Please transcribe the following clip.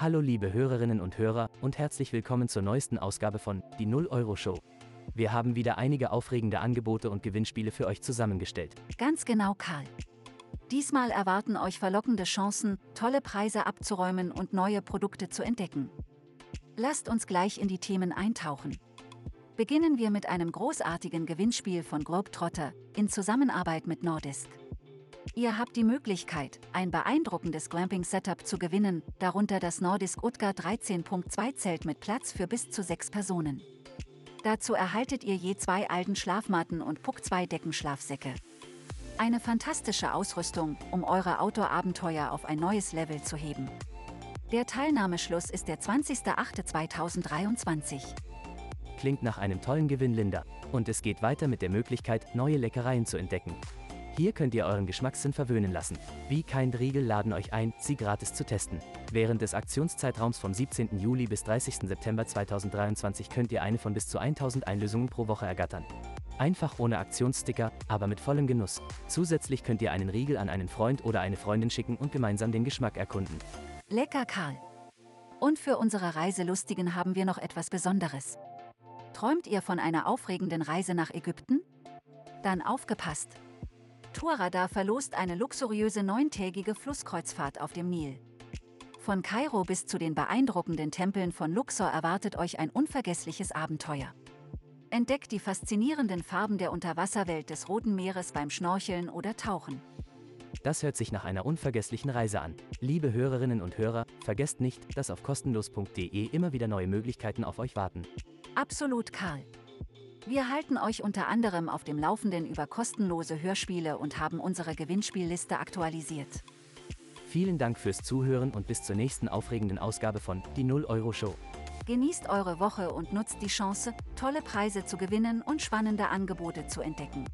Hallo liebe Hörerinnen und Hörer und herzlich willkommen zur neuesten Ausgabe von Die 0 Euro Show. Wir haben wieder einige aufregende Angebote und Gewinnspiele für euch zusammengestellt. Ganz genau, Karl. Diesmal erwarten euch verlockende Chancen, tolle Preise abzuräumen und neue Produkte zu entdecken. Lasst uns gleich in die Themen eintauchen. Beginnen wir mit einem großartigen Gewinnspiel von Globetrotter in Zusammenarbeit mit Nordisk. Ihr habt die Möglichkeit, ein beeindruckendes Glamping-Setup zu gewinnen, darunter das Nordisk Utgar 13.2 Zelt mit Platz für bis zu sechs Personen. Dazu erhaltet ihr je zwei alten Schlafmatten und Puck zwei Deckenschlafsäcke. Eine fantastische Ausrüstung, um eure Outdoor-Abenteuer auf ein neues Level zu heben. Der Teilnahmeschluss ist der 20.08.2023. Klingt nach einem tollen Gewinn, Linda. Und es geht weiter mit der Möglichkeit, neue Leckereien zu entdecken. Hier könnt ihr euren Geschmackssinn verwöhnen lassen. Wie kein Riegel laden euch ein, sie gratis zu testen. Während des Aktionszeitraums vom 17. Juli bis 30. September 2023 könnt ihr eine von bis zu 1000 Einlösungen pro Woche ergattern. Einfach ohne Aktionssticker, aber mit vollem Genuss. Zusätzlich könnt ihr einen Riegel an einen Freund oder eine Freundin schicken und gemeinsam den Geschmack erkunden. Lecker, Karl. Und für unsere Reiselustigen haben wir noch etwas Besonderes. Träumt ihr von einer aufregenden Reise nach Ägypten? Dann aufgepasst! Touradar verlost eine luxuriöse neuntägige Flusskreuzfahrt auf dem Nil. Von Kairo bis zu den beeindruckenden Tempeln von Luxor erwartet euch ein unvergessliches Abenteuer. Entdeckt die faszinierenden Farben der Unterwasserwelt des Roten Meeres beim Schnorcheln oder Tauchen. Das hört sich nach einer unvergesslichen Reise an. Liebe Hörerinnen und Hörer, vergesst nicht, dass auf kostenlos.de immer wieder neue Möglichkeiten auf euch warten. Absolut, Karl. Wir halten euch unter anderem auf dem Laufenden über kostenlose Hörspiele und haben unsere Gewinnspielliste aktualisiert. Vielen Dank fürs Zuhören und bis zur nächsten aufregenden Ausgabe von Die 0 Euro Show. Genießt eure Woche und nutzt die Chance, tolle Preise zu gewinnen und spannende Angebote zu entdecken.